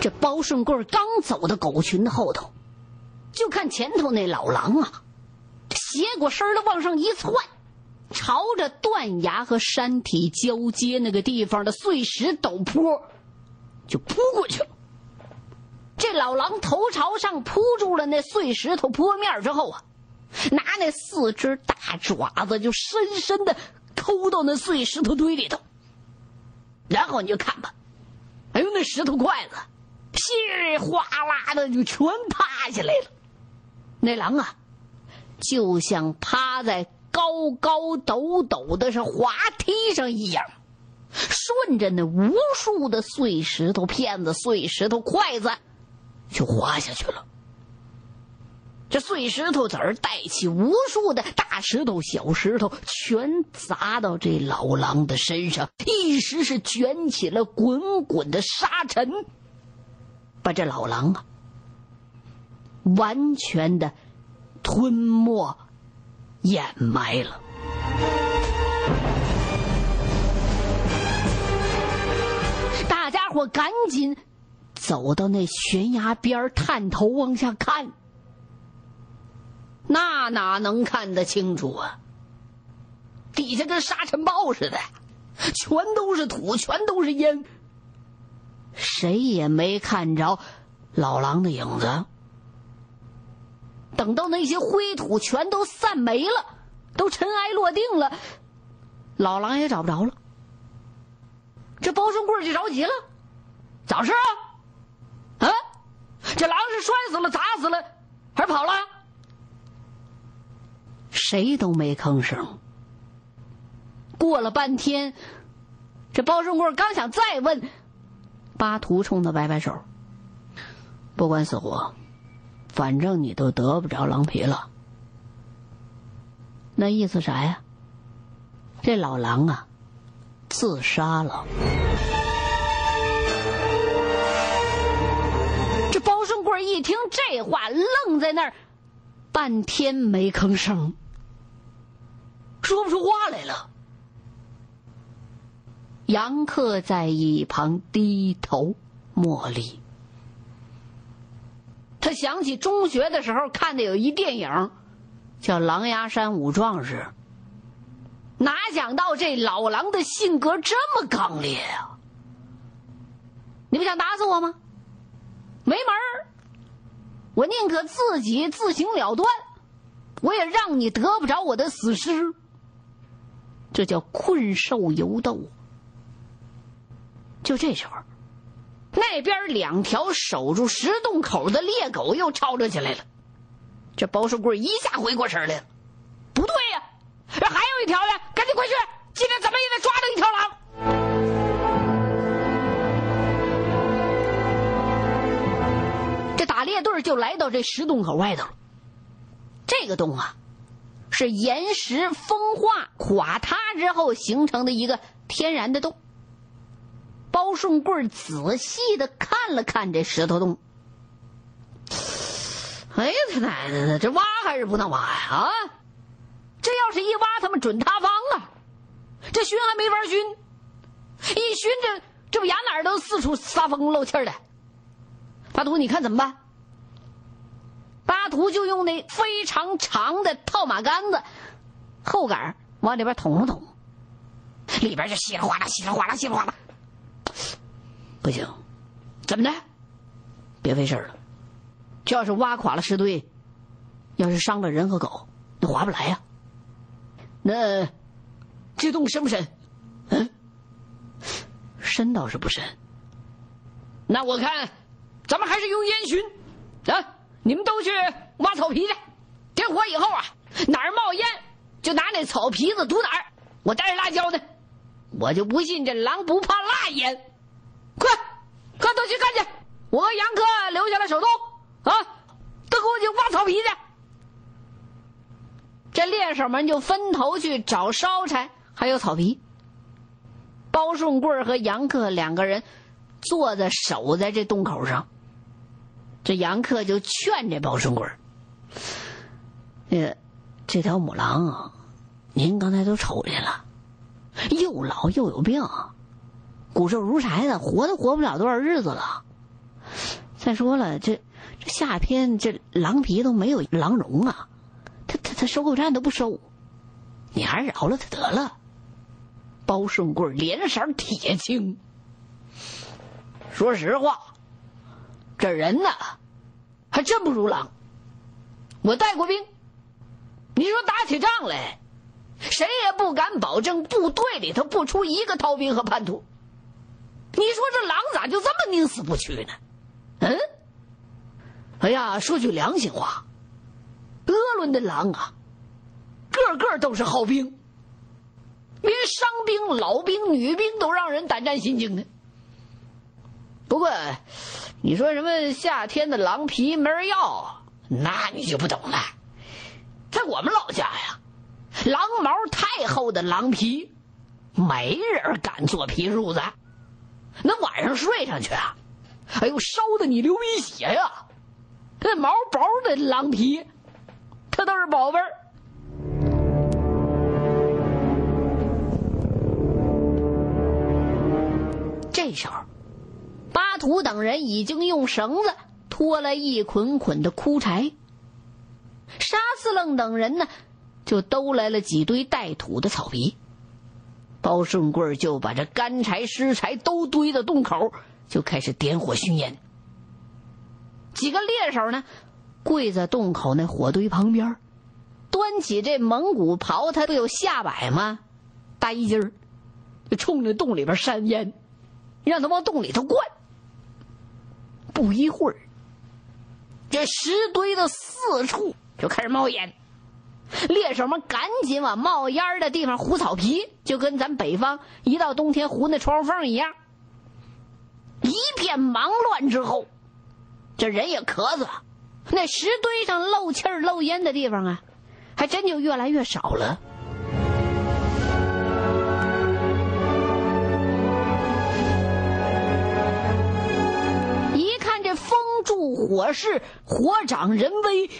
这包顺贵刚走到狗群的后头，就看前头那老狼啊，斜过身的往上一窜，朝着断崖和山体交接那个地方的碎石陡坡就扑过去了。这老狼头朝上扑住了那碎石头坡面之后啊，拿那四只大爪子就深深的抠到那碎石头堆里头，然后你就看吧，哎呦，那石头块子。噼里哗啦的就全趴下来了，那狼啊，就像趴在高高陡陡的是滑梯上一样，顺着那无数的碎石头片子、碎石头筷子就滑下去了。这碎石头子儿带起无数的大石头、小石头，全砸到这老狼的身上，一时是卷起了滚滚的沙尘。把这老狼啊，完全的吞没、掩埋了。大家伙赶紧走到那悬崖边探头往下看，那哪能看得清楚啊？底下跟沙尘暴似的，全都是土，全都是烟。谁也没看着老狼的影子。等到那些灰土全都散没了，都尘埃落定了，老狼也找不着了。这包顺贵就着急了：“咋事啊？啊，这狼是摔死了、砸死了，还是跑了？”谁都没吭声。过了半天，这包顺贵刚想再问。巴图冲他摆摆手，不管死活，反正你都得不着狼皮了。那意思啥呀？这老狼啊，自杀了。这包顺贵一听这话，愣在那儿，半天没吭声，说不出话来了。杨克在一旁低头默立。他想起中学的时候看的有一电影，叫《狼牙山五壮士》。哪想到这老狼的性格这么刚烈啊！你不想打死我吗？没门儿！我宁可自己自行了断，我也让你得不着我的死尸。这叫困兽犹斗。就这时候，那边两条守住石洞口的猎狗又吵吵起来了。这包寿贵一下回过神来了，不对呀，这还有一条呢，赶紧快去！今天怎么也得抓到一条狼。这打猎队就来到这石洞口外头了。这个洞啊，是岩石风化垮塌之后形成的一个天然的洞。包顺贵仔细的看了看这石头洞，哎呀，他奶奶的，这挖还是不能挖呀？啊，这要是一挖，他们准塌方啊！这熏还没法熏，一熏这这不牙哪儿都四处撒风漏气儿的。巴图，你看怎么办？巴图就用那非常长的套马杆子后杆往里边捅了捅，里边就稀里哗啦、稀里哗啦、稀里哗啦。不行，怎么的？别费事了。这要是挖垮了石堆，要是伤了人和狗，那划不来呀。那这洞深不深？嗯，深倒是不深。那我看，咱们还是用烟熏啊！你们都去挖草皮去。点火以后啊，哪儿冒烟就拿那草皮子堵哪儿。我带着辣椒呢，我就不信这狼不怕辣烟。快，快都去干去！我和杨哥留下来守洞，啊，都给我去挖草皮去。这猎手们就分头去找烧柴，还有草皮。包顺贵和杨克两个人坐在守在这洞口上。这杨克就劝这包顺贵：“呃，这条母狼啊，您刚才都瞅见了，又老又有病。”骨瘦如柴的，活都活不了多少日子了。再说了，这这夏天这狼皮都没有狼绒啊，他他他收购站都不收，你还是饶了他得了。包顺贵脸色铁青，说实话，这人呢，还真不如狼。我带过兵，你说打起仗来，谁也不敢保证部队里头不出一个逃兵和叛徒。你说这狼咋就这么宁死不屈呢？嗯？哎呀，说句良心话，鄂伦的狼啊，个个都是好兵，连伤兵、老兵、女兵都让人胆战心惊的。不过，你说什么夏天的狼皮没人要，那你就不懂了。在我们老家呀，狼毛太厚的狼皮，没人敢做皮褥子。那晚上睡上去啊，哎呦，烧的你流鼻血呀！那毛薄的狼皮，它都是宝贝儿。这时候，巴图等人已经用绳子拖来一捆捆的枯柴，沙四楞等人呢，就兜来了几堆带土的草皮。包顺贵就把这干柴湿柴都堆到洞口，就开始点火熏烟。几个猎手呢，跪在洞口那火堆旁边，端起这蒙古袍，它不有下摆吗？大衣襟儿，就冲着洞里边扇烟，让他往洞里头灌。不一会儿，这石堆的四处就开始冒烟。猎手们赶紧往冒烟的地方糊草皮，就跟咱北方一到冬天糊那窗户缝一样。一片忙乱之后，这人也咳嗽，那石堆上漏气儿、漏烟的地方啊，还真就越来越少了。一看这风助火势，火长人威。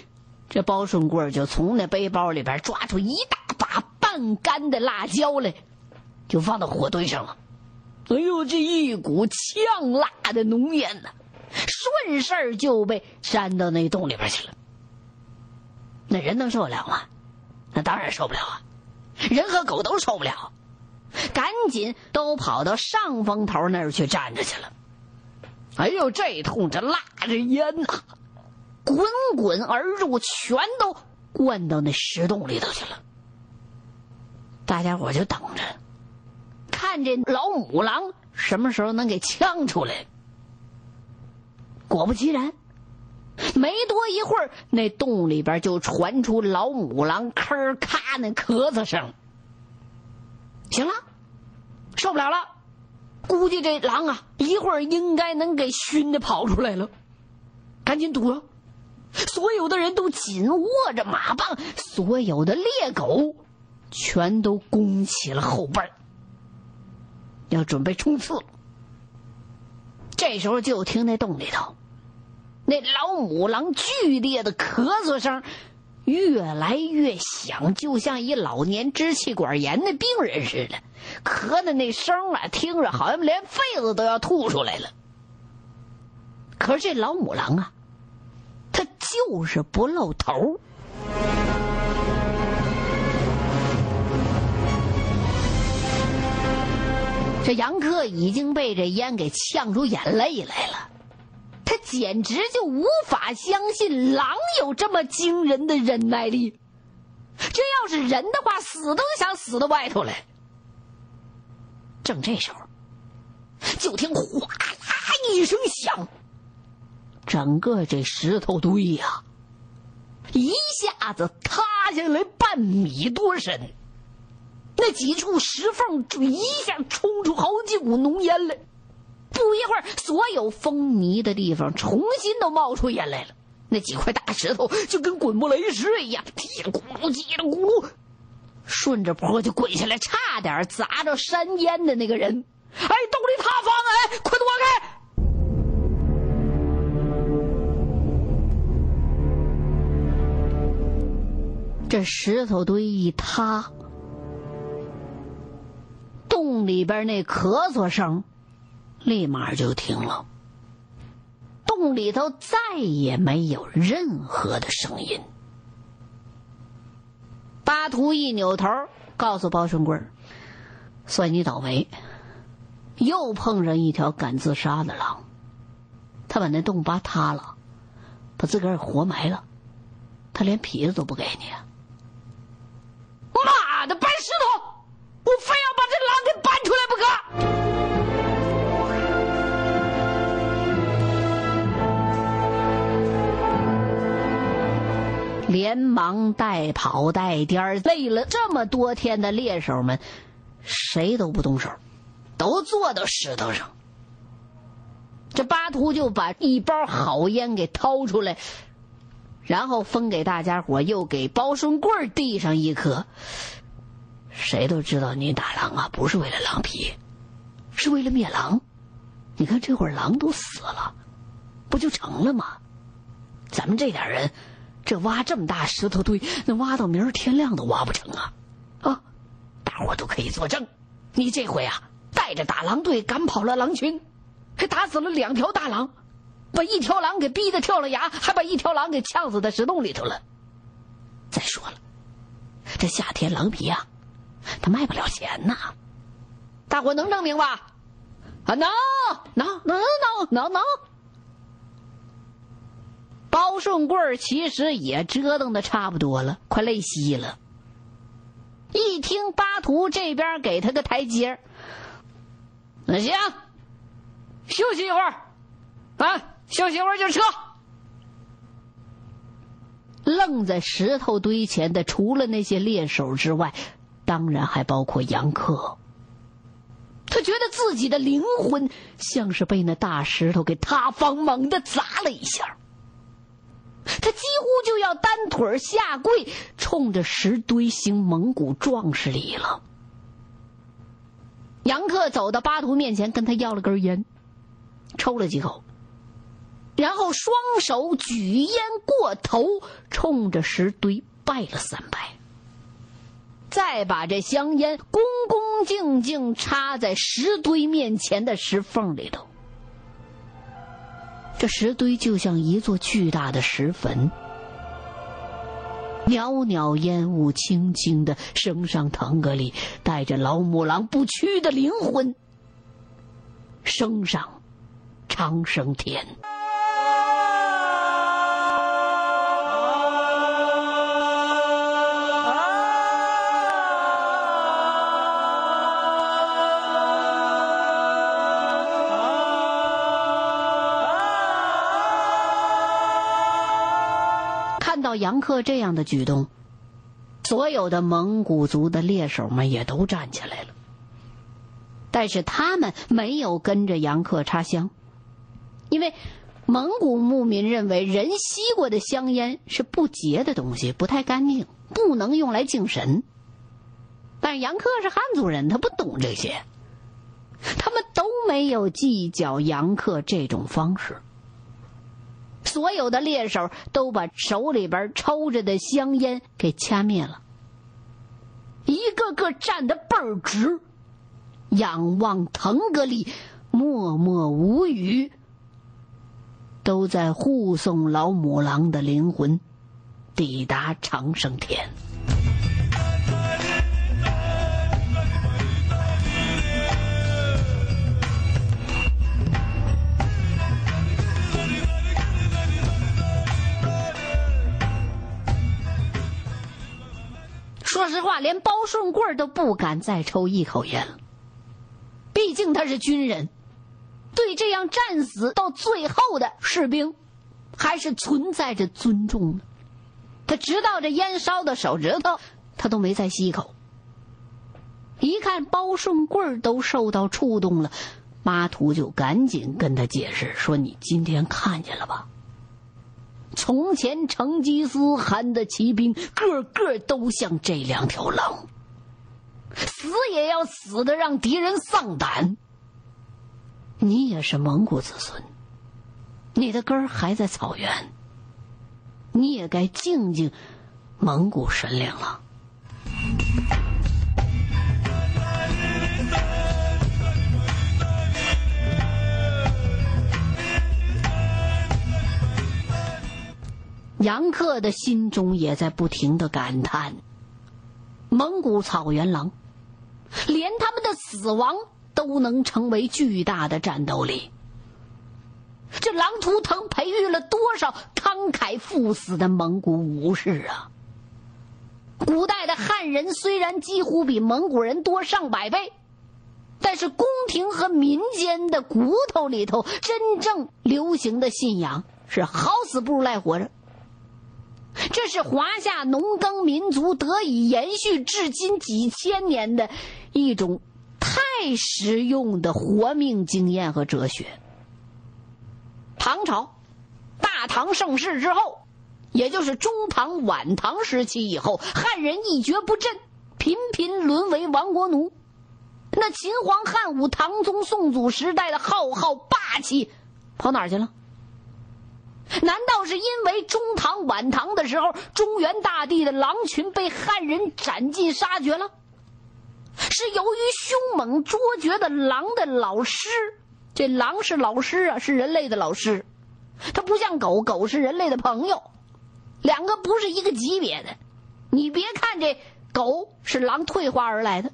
这包顺贵就从那背包里边抓出一大把半干的辣椒来，就放到火堆上了。哎呦，这一股呛辣的浓烟呐，顺势就被扇到那洞里边去了。那人能受得了吗？那当然受不了啊！人和狗都受不了，赶紧都跑到上风头那儿去站着去了。哎呦，这通这辣着烟呐！滚滚而入，全都灌到那石洞里头去了。大家伙就等着，看这老母狼什么时候能给呛出来。果不其然，没多一会儿，那洞里边就传出老母狼吭咔那咳嗽声。行了，受不了了，估计这狼啊，一会儿应该能给熏的跑出来了，赶紧堵了。所有的人都紧握着马棒，所有的猎狗全都弓起了后背，要准备冲刺。这时候就听那洞里头，那老母狼剧烈的咳嗽声越来越响，就像一老年支气管炎的病人似的，咳的那声啊，听着好像连肺子都要吐出来了。可是这老母狼啊。就是不露头。这杨克已经被这烟给呛出眼泪来了，他简直就无法相信狼有这么惊人的忍耐力。这要是人的话，死都想死到外头来。正这时候，就听哗啦一声响。整个这石头堆呀，一下子塌下来半米多深，那几处石缝就一下冲出好几股浓烟来。不一会儿，所有风泥的地方重新都冒出烟来了。那几块大石头就跟滚木雷石一样，叽里咕噜，叽里咕噜，顺着坡就滚下来，差点砸着山烟的那个人。哎，洞里塌方！哎，快躲开！这石头堆一塌，洞里边那咳嗽声立马就停了。洞里头再也没有任何的声音。巴图一扭头，告诉包顺贵算你倒霉，又碰上一条敢自杀的狼。他把那洞扒塌了，把自个儿活埋了，他连皮子都不给你。的，搬石头！我非要把这狼给搬出来不可！连忙带跑带颠儿累了这么多天的猎手们，谁都不动手，都坐到石头上。这巴图就把一包好烟给掏出来，然后分给大家伙，又给包顺贵递上一颗。谁都知道你打狼啊，不是为了狼皮，是为了灭狼。你看这会儿狼都死了，不就成了吗？咱们这点人，这挖这么大石头堆，那挖到明儿天亮都挖不成啊！啊，大伙都可以作证，你这回啊，带着打狼队赶跑了狼群。还打死了两条大狼，把一条狼给逼得跳了崖，还把一条狼给呛死在石洞里头了。再说了，这夏天狼皮啊，他卖不了钱呐。大伙能证明吧？啊，能，能，能，能，能，能。包顺贵其实也折腾的差不多了，快累稀了。一听巴图这边给他个台阶那行。休息一会儿，啊，休息一会儿就撤。愣在石头堆前的，除了那些猎手之外，当然还包括杨克。他觉得自己的灵魂像是被那大石头给塌方，猛地砸了一下。他几乎就要单腿下跪，冲着石堆行蒙古壮士礼了。杨克走到巴图面前，跟他要了根烟。抽了几口，然后双手举烟过头，冲着石堆拜了三拜，再把这香烟恭恭敬敬插在石堆面前的石缝里头。这石堆就像一座巨大的石坟，袅袅烟雾轻轻的升上腾格里，带着老母狼不屈的灵魂升上。长生天。杨克这样的举动，所有的蒙古族的猎手们也都站起来了，但是他们没有跟着杨克插香。因为蒙古牧民认为人吸过的香烟是不洁的东西，不太干净，不能用来敬神。但是杨克是汉族人，他不懂这些，他们都没有计较杨克这种方式。所有的猎手都把手里边抽着的香烟给掐灭了，一个个站得倍儿直，仰望腾格里，默默无语。都在护送老母狼的灵魂抵达长生天。实话，连包顺贵都不敢再抽一口烟了。毕竟他是军人。对这样战死到最后的士兵，还是存在着尊重的。他直到这烟烧的手指头，他都没再吸一口。一看包顺贵都受到触动了，巴图就赶紧跟他解释说：“你今天看见了吧？从前成吉思汗的骑兵个个都像这两条狼，死也要死的让敌人丧胆。”你也是蒙古子孙，你的根儿还在草原，你也该敬敬蒙古神灵了。杨克的心中也在不停的感叹：蒙古草原狼，连他们的死亡都能成为巨大的战斗力。这狼图腾培育了多少慷慨赴死的蒙古武士啊！古代的汉人虽然几乎比蒙古人多上百倍，但是宫廷和民间的骨头里头真正流行的信仰是好死不如赖活着。这是华夏农耕民族得以延续至今几千年的一种太实用的活命经验和哲学。唐朝，大唐盛世之后，也就是中唐、晚唐时期以后，汉人一蹶不振，频频沦为亡国奴。那秦皇汉武、唐宗宋祖时代的浩浩霸气，跑哪儿去了？难道是因为中唐、晚唐的时候，中原大地的狼群被汉人斩尽杀绝了？是由于凶猛卓绝的狼的老师，这狼是老师啊，是人类的老师，它不像狗狗是人类的朋友，两个不是一个级别的。你别看这狗是狼退化而来的。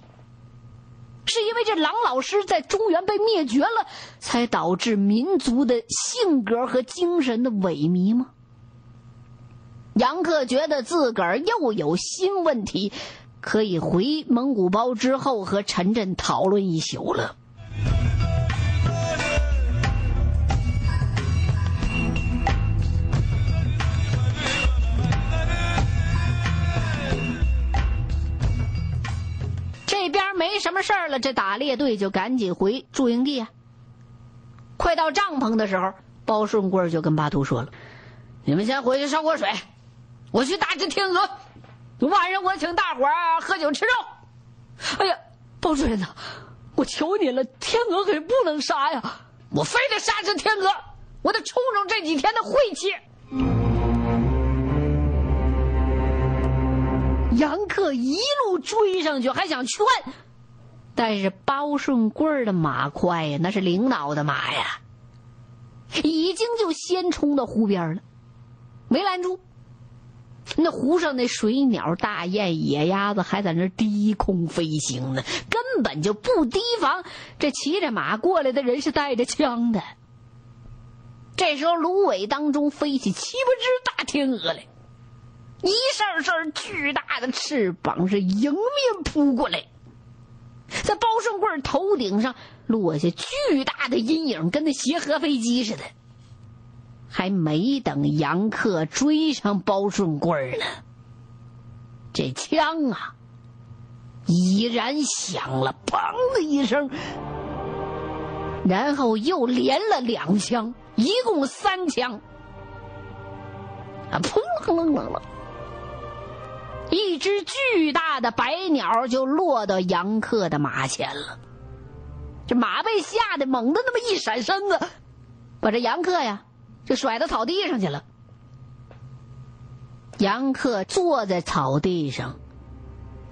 是因为这狼老师在中原被灭绝了，才导致民族的性格和精神的萎靡吗？杨克觉得自个儿又有新问题，可以回蒙古包之后和陈震讨论一宿了。这边没什么事儿了，这打猎队就赶紧回驻营地啊。快到帐篷的时候，包顺贵就跟巴图说了：“你们先回去烧锅水，我去打只天鹅。晚上我请大伙儿喝酒吃肉。”哎呀，包主任呐，我求你了，天鹅可不能杀呀！我非得杀只天鹅，我得冲冲这几天的晦气。杨克一路追上去，还想劝，但是包顺贵的马快呀，那是领导的马呀，已经就先冲到湖边了，没拦住。那湖上那水鸟、大雁、野鸭子还在那低空飞行呢，根本就不提防这骑着马过来的人是带着枪的。这时候，芦苇当中飞起七八只大天鹅来。一扇扇巨大的翅膀是迎面扑过来，在包顺贵头顶上落下巨大的阴影，跟那协和飞机似的。还没等杨克追上包顺贵呢，这枪啊，已然响了，砰的一声，然后又连了两枪，一共三枪，啊，砰啷啷啷。一只巨大的白鸟就落到杨克的马前了，这马被吓得猛的那么一闪身子，把这杨克呀就甩到草地上去了。杨克坐在草地上，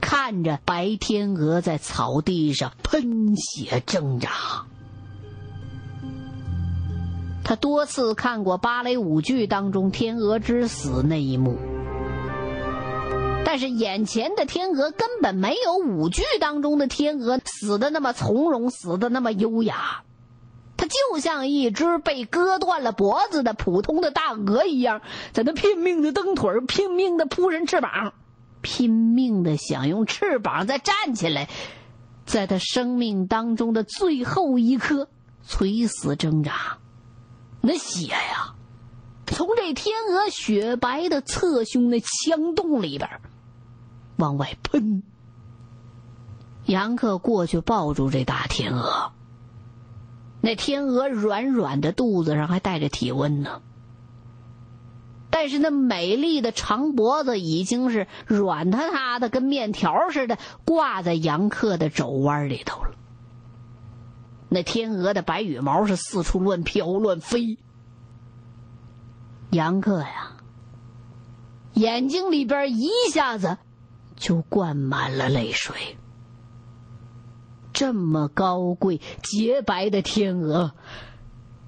看着白天鹅在草地上喷血挣扎。他多次看过芭蕾舞剧当中天鹅之死那一幕。但是眼前的天鹅根本没有舞剧当中的天鹅死的那么从容，死的那么优雅，它就像一只被割断了脖子的普通的大鹅一样，在那拼命的蹬腿拼命的扑人翅膀，拼命的想用翅膀再站起来，在它生命当中的最后一刻垂死挣扎，那血呀，从这天鹅雪白的侧胸那枪洞里边。往外喷。杨克过去抱住这大天鹅，那天鹅软软的肚子上还带着体温呢，但是那美丽的长脖子已经是软塌塌的，跟面条似的挂在杨克的肘弯里头了。那天鹅的白羽毛是四处乱飘乱飞，杨克呀，眼睛里边一下子。就灌满了泪水。这么高贵洁白的天鹅，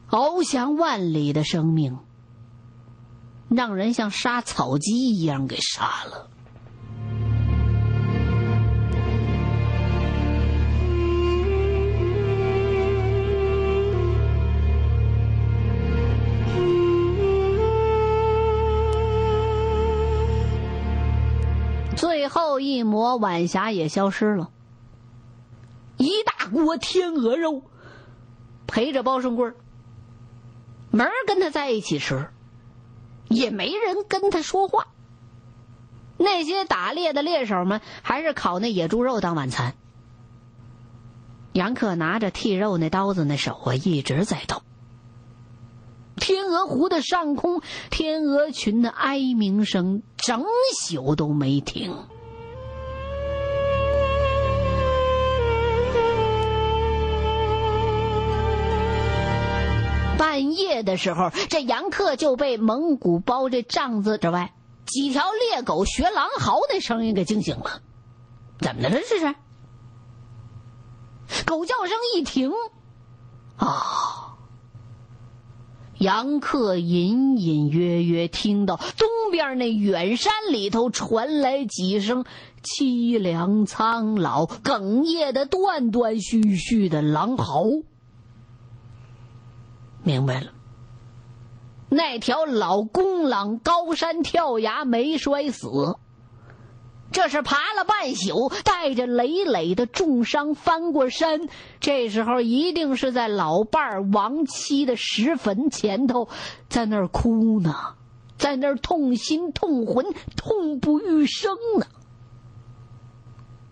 翱翔万里的生命，让人像杀草鸡一样给杀了。一抹晚霞也消失了，一大锅天鹅肉陪着包胜贵儿没人跟他在一起吃，也没人跟他说话。那些打猎的猎手们还是烤那野猪肉当晚餐。杨克拿着剔肉那刀子，那手啊一直在抖。天鹅湖的上空，天鹅群的哀鸣声整宿都没停。夜的时候，这杨克就被蒙古包这帐子之外几条猎狗学狼嚎的声音给惊醒了。怎么的了？这是？狗叫声一停，啊！杨克隐隐约约听到东边那远山里头传来几声凄凉苍老、哽咽的断断续续的狼嚎。明白了，那条老公狼高山跳崖没摔死。这是爬了半宿，带着累累的重伤翻过山。这时候一定是在老伴儿亡妻的石坟前头，在那儿哭呢，在那儿痛心痛魂、痛不欲生呢。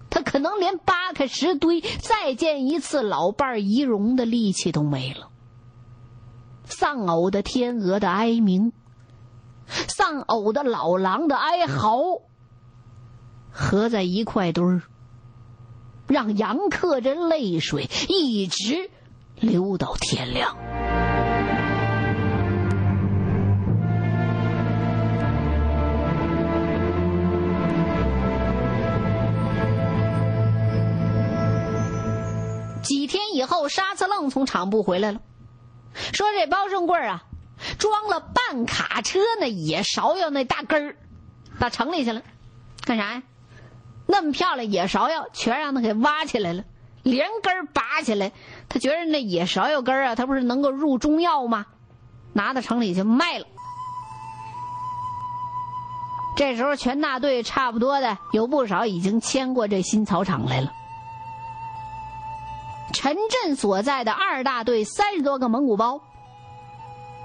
他可能连扒开石堆再见一次老伴儿遗容的力气都没了。丧偶的天鹅的哀鸣，丧偶的老狼的哀嚎。合在一块堆儿，让杨克这泪水一直流到天亮。几天以后，沙子愣从厂部回来了，说这包胜贵啊，装了半卡车那野芍药那大根儿，到城里去了，干啥呀？那么漂亮野芍药，全让他给挖起来了，连根拔起来。他觉得那野芍药根啊，他不是能够入中药吗？拿到城里去卖了。这时候全大队差不多的有不少已经迁过这新草场来了。陈震所在的二大队三十多个蒙古包，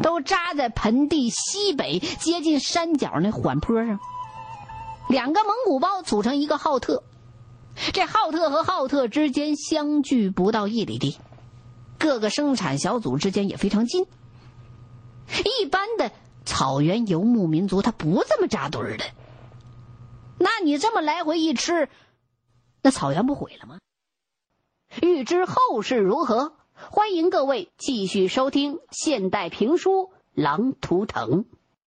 都扎在盆地西北接近山脚那缓坡上。两个蒙古包组成一个浩特，这浩特和浩特之间相距不到一里地，各个生产小组之间也非常近。一般的草原游牧民族他不这么扎堆儿的，那你这么来回一吃，那草原不毁了吗？欲知后事如何，欢迎各位继续收听现代评书《狼图腾》。